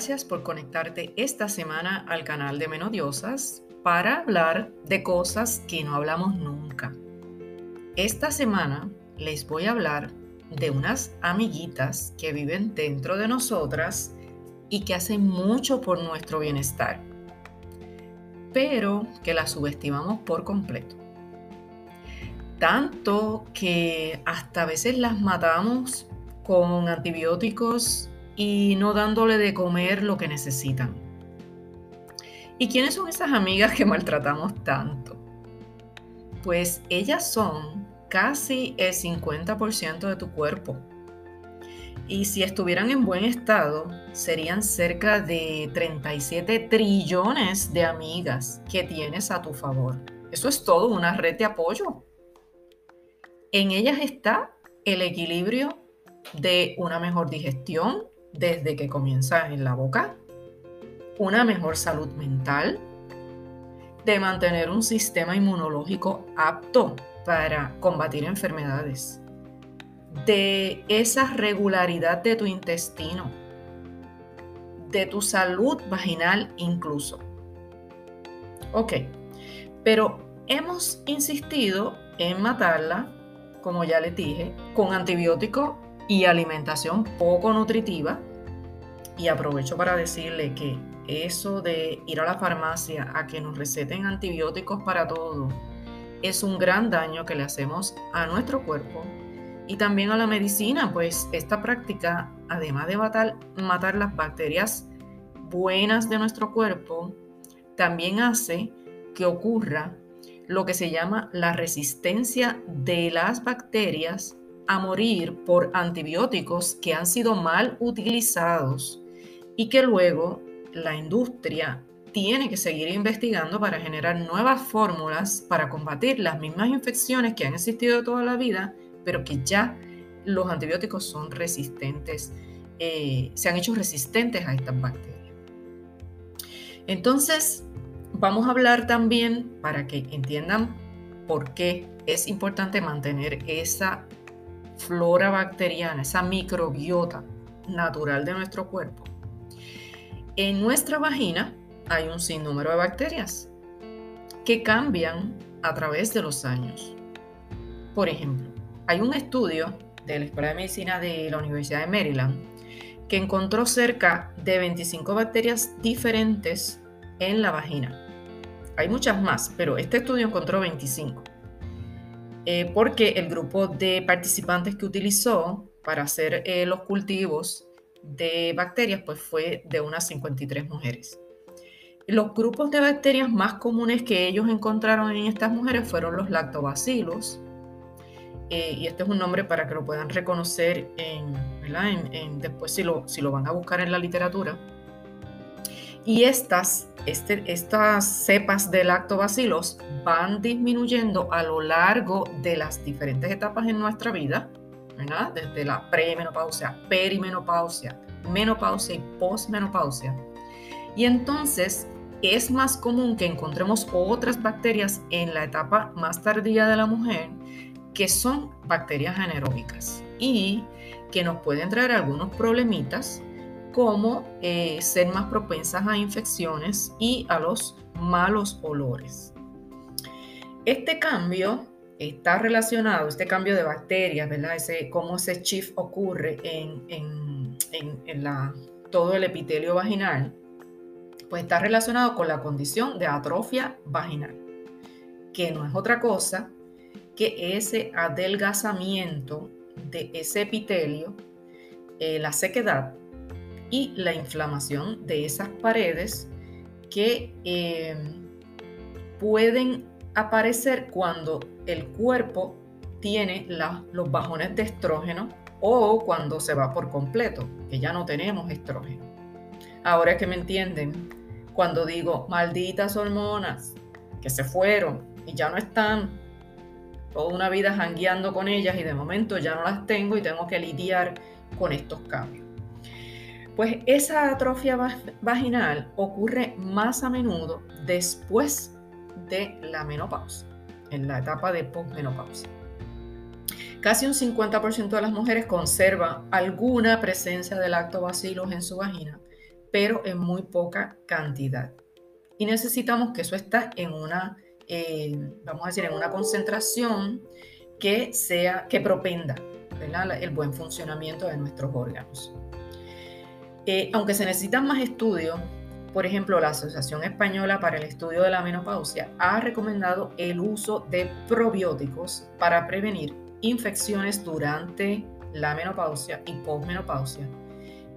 Gracias por conectarte esta semana al canal de Menodiosas para hablar de cosas que no hablamos nunca. Esta semana les voy a hablar de unas amiguitas que viven dentro de nosotras y que hacen mucho por nuestro bienestar, pero que las subestimamos por completo. Tanto que hasta a veces las matamos con antibióticos y no dándole de comer lo que necesitan. ¿Y quiénes son esas amigas que maltratamos tanto? Pues ellas son casi el 50% de tu cuerpo. Y si estuvieran en buen estado, serían cerca de 37 trillones de amigas que tienes a tu favor. Eso es todo, una red de apoyo. En ellas está el equilibrio de una mejor digestión, desde que comienza en la boca, una mejor salud mental, de mantener un sistema inmunológico apto para combatir enfermedades, de esa regularidad de tu intestino, de tu salud vaginal incluso. Ok, pero hemos insistido en matarla, como ya les dije, con antibióticos y alimentación poco nutritiva. Y aprovecho para decirle que eso de ir a la farmacia a que nos receten antibióticos para todo es un gran daño que le hacemos a nuestro cuerpo y también a la medicina, pues esta práctica, además de matar, matar las bacterias buenas de nuestro cuerpo, también hace que ocurra lo que se llama la resistencia de las bacterias a morir por antibióticos que han sido mal utilizados y que luego la industria tiene que seguir investigando para generar nuevas fórmulas para combatir las mismas infecciones que han existido toda la vida, pero que ya los antibióticos son resistentes, eh, se han hecho resistentes a estas bacterias. Entonces, vamos a hablar también para que entiendan por qué es importante mantener esa flora bacteriana, esa microbiota natural de nuestro cuerpo. En nuestra vagina hay un sinnúmero de bacterias que cambian a través de los años. Por ejemplo, hay un estudio de la Escuela de Medicina de la Universidad de Maryland que encontró cerca de 25 bacterias diferentes en la vagina. Hay muchas más, pero este estudio encontró 25. Eh, porque el grupo de participantes que utilizó para hacer eh, los cultivos de bacterias pues fue de unas 53 mujeres. Los grupos de bacterias más comunes que ellos encontraron en estas mujeres fueron los lactobacilos, eh, y este es un nombre para que lo puedan reconocer en, después si lo, si lo van a buscar en la literatura. Y estas, este, estas cepas de lactobacilos van disminuyendo a lo largo de las diferentes etapas en nuestra vida. Desde la premenopausia, perimenopausia, menopausia y posmenopausia. Y entonces es más común que encontremos otras bacterias en la etapa más tardía de la mujer que son bacterias anaeróbicas y que nos pueden traer algunos problemitas como eh, ser más propensas a infecciones y a los malos olores. Este cambio está relacionado, este cambio de bacterias, ¿verdad? Ese, cómo ese shift ocurre en, en la, todo el epitelio vaginal, pues está relacionado con la condición de atrofia vaginal, que no es otra cosa que ese adelgazamiento de ese epitelio, eh, la sequedad y la inflamación de esas paredes que eh, pueden aparecer cuando el cuerpo tiene los bajones de estrógeno o cuando se va por completo, que ya no tenemos estrógeno. Ahora que me entienden, cuando digo malditas hormonas que se fueron y ya no están, toda una vida jangueando con ellas y de momento ya no las tengo y tengo que lidiar con estos cambios. Pues esa atrofia vaginal ocurre más a menudo después de la menopausia, en la etapa de posmenopausia. Casi un 50% de las mujeres conserva alguna presencia de lactobacilos en su vagina, pero en muy poca cantidad. Y necesitamos que eso esté en una, eh, vamos a decir, en una concentración que sea, que propenda el buen funcionamiento de nuestros órganos. Aunque se necesitan más estudios, por ejemplo, la Asociación Española para el Estudio de la Menopausia ha recomendado el uso de probióticos para prevenir infecciones durante la menopausia y posmenopausia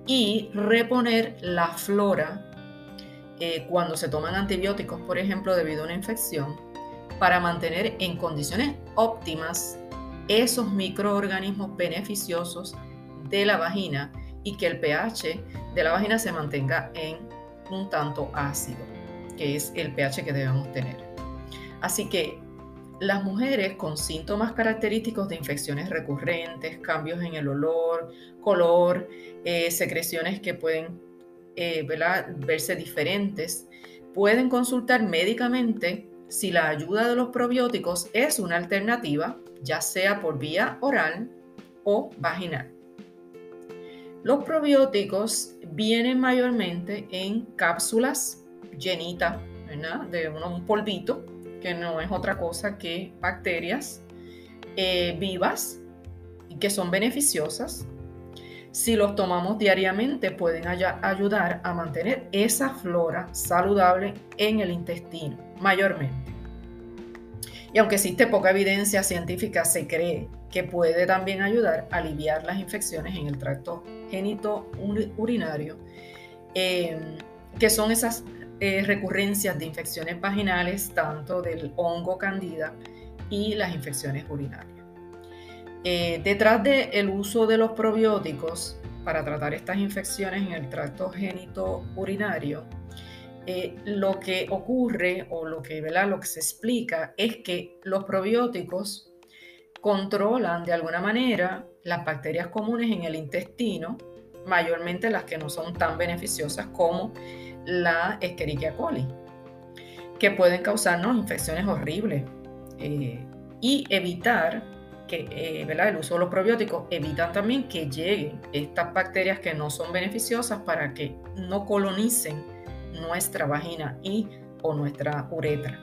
y reponer la flora eh, cuando se toman antibióticos, por ejemplo, debido a una infección, para mantener en condiciones óptimas esos microorganismos beneficiosos de la vagina y que el pH de la vagina se mantenga en un tanto ácido, que es el pH que debemos tener. Así que las mujeres con síntomas característicos de infecciones recurrentes, cambios en el olor, color, eh, secreciones que pueden eh, verse diferentes, pueden consultar médicamente si la ayuda de los probióticos es una alternativa, ya sea por vía oral o vaginal. Los probióticos vienen mayormente en cápsulas llenitas de un polvito, que no es otra cosa que bacterias eh, vivas y que son beneficiosas. Si los tomamos diariamente pueden ayudar a mantener esa flora saludable en el intestino, mayormente. Y aunque existe poca evidencia científica, se cree que puede también ayudar a aliviar las infecciones en el tracto génito urinario, em, que son esas eh, recurrencias de infecciones vaginales, tanto del hongo candida y las infecciones urinarias. Eh, detrás del uso de los probióticos para tratar estas infecciones en el tracto génito urinario, eh, lo que ocurre o lo que, lo que se explica es que los probióticos controlan de alguna manera las bacterias comunes en el intestino, mayormente las que no son tan beneficiosas como la Escherichia coli, que pueden causarnos infecciones horribles eh, y evitar que eh, el uso de los probióticos evitan también que lleguen estas bacterias que no son beneficiosas para que no colonicen nuestra vagina y o nuestra uretra.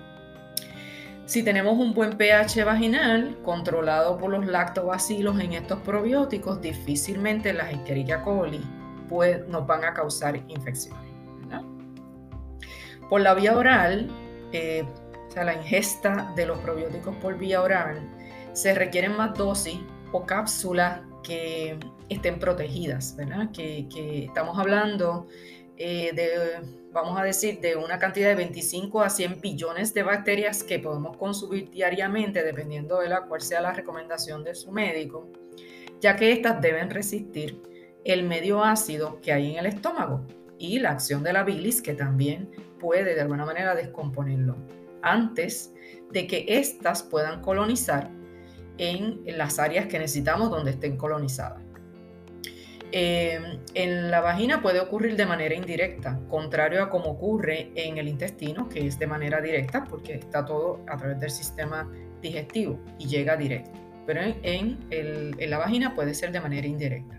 Si tenemos un buen pH vaginal controlado por los lactobacilos en estos probióticos, difícilmente las Escherichia coli pues, nos van a causar infecciones. Por la vía oral, eh, o sea, la ingesta de los probióticos por vía oral, se requieren más dosis o cápsulas que estén protegidas, ¿verdad? Que, que estamos hablando eh, de, vamos a decir, de una cantidad de 25 a 100 billones de bacterias que podemos consumir diariamente, dependiendo de la cual sea la recomendación de su médico, ya que estas deben resistir el medio ácido que hay en el estómago y la acción de la bilis, que también puede de alguna manera descomponerlo, antes de que éstas puedan colonizar en las áreas que necesitamos donde estén colonizadas. Em, en la vagina puede ocurrir de manera indirecta, contrario a como ocurre en el intestino, que es de manera directa porque está todo a través del sistema digestivo y llega directo. Pero en, la vagina puede ser de manera indirecta.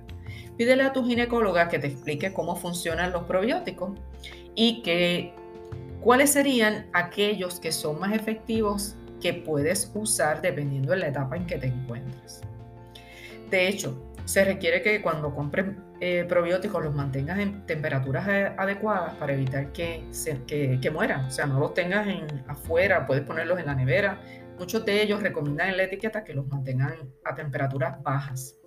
Pídele a tu ginecóloga que te explique cómo funcionan los probióticos y que cuáles serían aquellos que son más efectivos que puedes usar dependiendo de la etapa en que te encuentres. De hecho, se requiere que cuando compres eh, probióticos los mantengas en temperaturas adecuadas para evitar que, se, que, mueran. O sea, no los tengas en, afuera, puedes ponerlos en la nevera. Muchos de ellos recomiendan en la etiqueta que los mantengan a temperaturas bajas.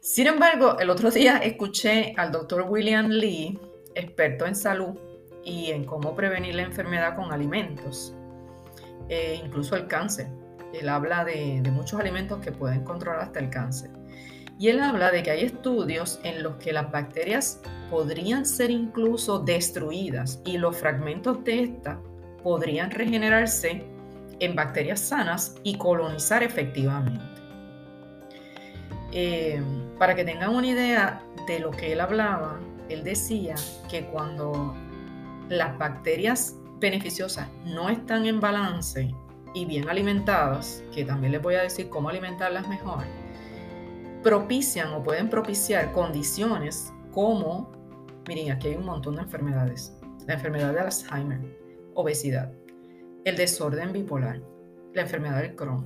Sin embargo, el otro día escuché al doctor William Lee, experto en salud y en cómo prevenir la enfermedad con alimentos, e incluso el cáncer él habla de, muchos alimentos que pueden controlar hasta el cáncer. Y él habla de que hay estudios en los que las bacterias podrían ser incluso destruidas y los fragmentos de estas podrían regenerarse en bacterias sanas y colonizar efectivamente. Eh, para que tengan una idea de lo que él hablaba, él decía que cuando las bacterias beneficiosas no están en balance y bien alimentadas, que también les voy a decir cómo alimentarlas mejor, propician o pueden propiciar condiciones como Miren, aquí hay un montón de enfermedades. La enfermedad de Alzheimer, obesidad, el desorden bipolar, la enfermedad del Crohn,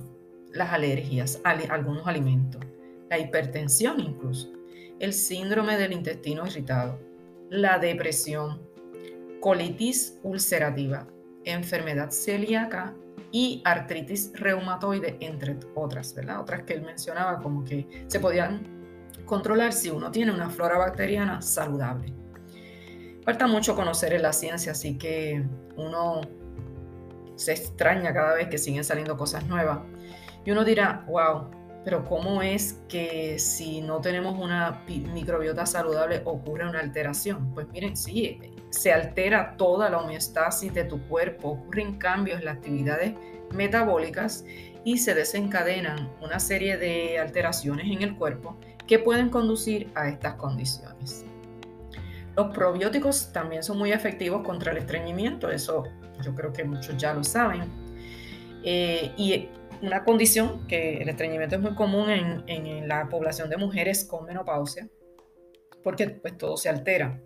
las alergias a algunos alimentos, la hipertensión incluso, el síndrome del intestino irritado, la depresión, colitis ulcerativa, enfermedad celíaca y artritis reumatoide, entre otras, ¿verdad? Otras que él mencionaba como que se podían controlar si uno tiene una flora bacteriana saludable. Falta mucho conocer en la ciencia, así que uno se extraña cada vez que siguen saliendo cosas nuevas. Y uno dirá, wow, pero ¿cómo es que si no tenemos una microbiota saludable ocurre una alteración? Pues miren, sí, se altera toda la homeostasis de tu cuerpo, ocurren cambios en las actividades metabólicas y se desencadenan una serie de alteraciones en el cuerpo que pueden conducir a estas condiciones. Los probióticos también son muy efectivos contra el estreñimiento, eso yo creo que muchos ya lo saben. Eh, y una condición que el estreñimiento es muy común en, la población de mujeres con menopausia, porque pues todo se altera.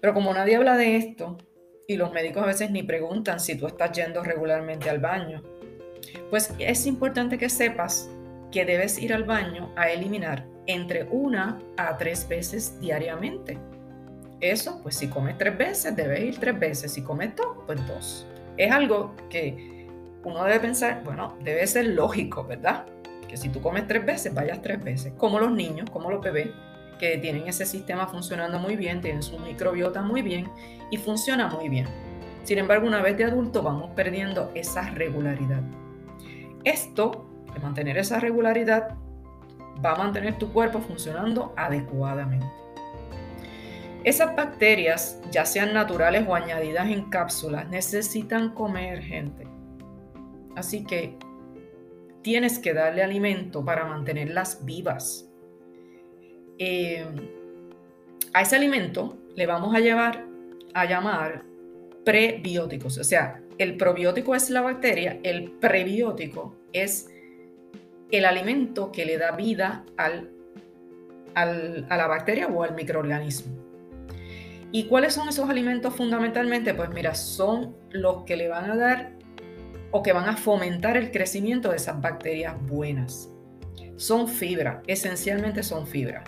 Pero como nadie habla de esto, y los médicos a veces ni preguntan si tú estás yendo regularmente al baño, pues es importante que sepas que debes ir al baño a eliminar entre una a tres veces diariamente. Eso, pues si comes tres veces, debes ir tres veces. Si comes dos, pues dos. Es algo que uno debe pensar, bueno, debe ser lógico, ¿verdad? Que si tú comes tres veces, vayas tres veces. Como los niños, como los bebés, que tienen ese sistema funcionando muy bien, tienen su microbiota muy bien y funciona muy bien. Sin embargo, una vez de adulto vamos perdiendo esa regularidad. Esto, de mantener esa regularidad, va a mantener tu cuerpo funcionando adecuadamente. Esas bacterias, ya sean naturales o añadidas en cápsulas, necesitan comer, gente. Así que tienes que darle alimento para mantenerlas vivas. Eh, a ese alimento le vamos a llevar a llamar prebióticos. O sea, el probiótico es la bacteria, el prebiótico es el alimento que le da vida a la bacteria o al microorganismo. ¿Y cuáles son esos alimentos fundamentalmente? Pues mira, son los que le van a dar o que van a fomentar el crecimiento de esas bacterias buenas. Son fibra, esencialmente son fibra.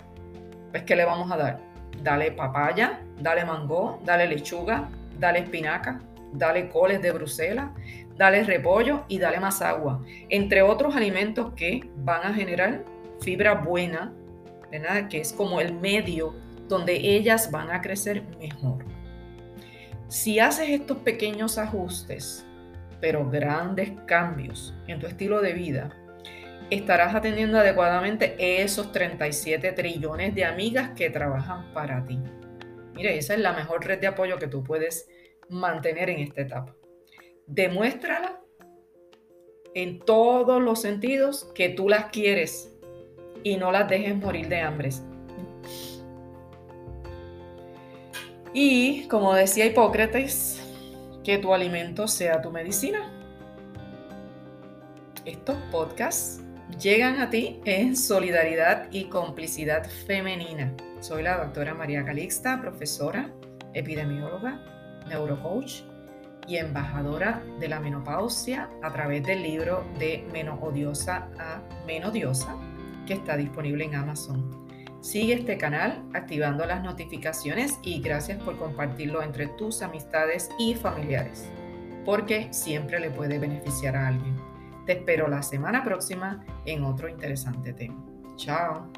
Pues, ¿qué le vamos a dar? Dale papaya, dale mango, dale lechuga, dale espinaca, dale coles de Bruselas, dale repollo y dale más agua. Entre otros alimentos que van a generar fibra buena, ¿verdad? que es como el medio donde ellas van a crecer mejor. Si haces estos pequeños ajustes, pero grandes cambios en tu estilo de vida, estarás atendiendo adecuadamente esos 37 trillones de amigas que trabajan para ti. Mire, esa es la mejor red de apoyo que tú puedes mantener en esta etapa. Demuéstrala en todos los sentidos que tú las quieres y no las dejes morir de hambre. Y como decía Hipócrates, que tu alimento sea tu medicina. Estos podcasts llegan a ti en solidaridad y complicidad femenina. Soy la doctora María Calixta, profesora, epidemióloga, neurocoach y embajadora de la menopausia a través del libro de Menodiosa a Menodiosa que está disponible en Amazon. Sigue este canal activando las notificaciones y gracias por compartirlo entre tus amistades y familiares, porque siempre le puede beneficiar a alguien. Te espero la semana próxima en otro interesante tema. Chao.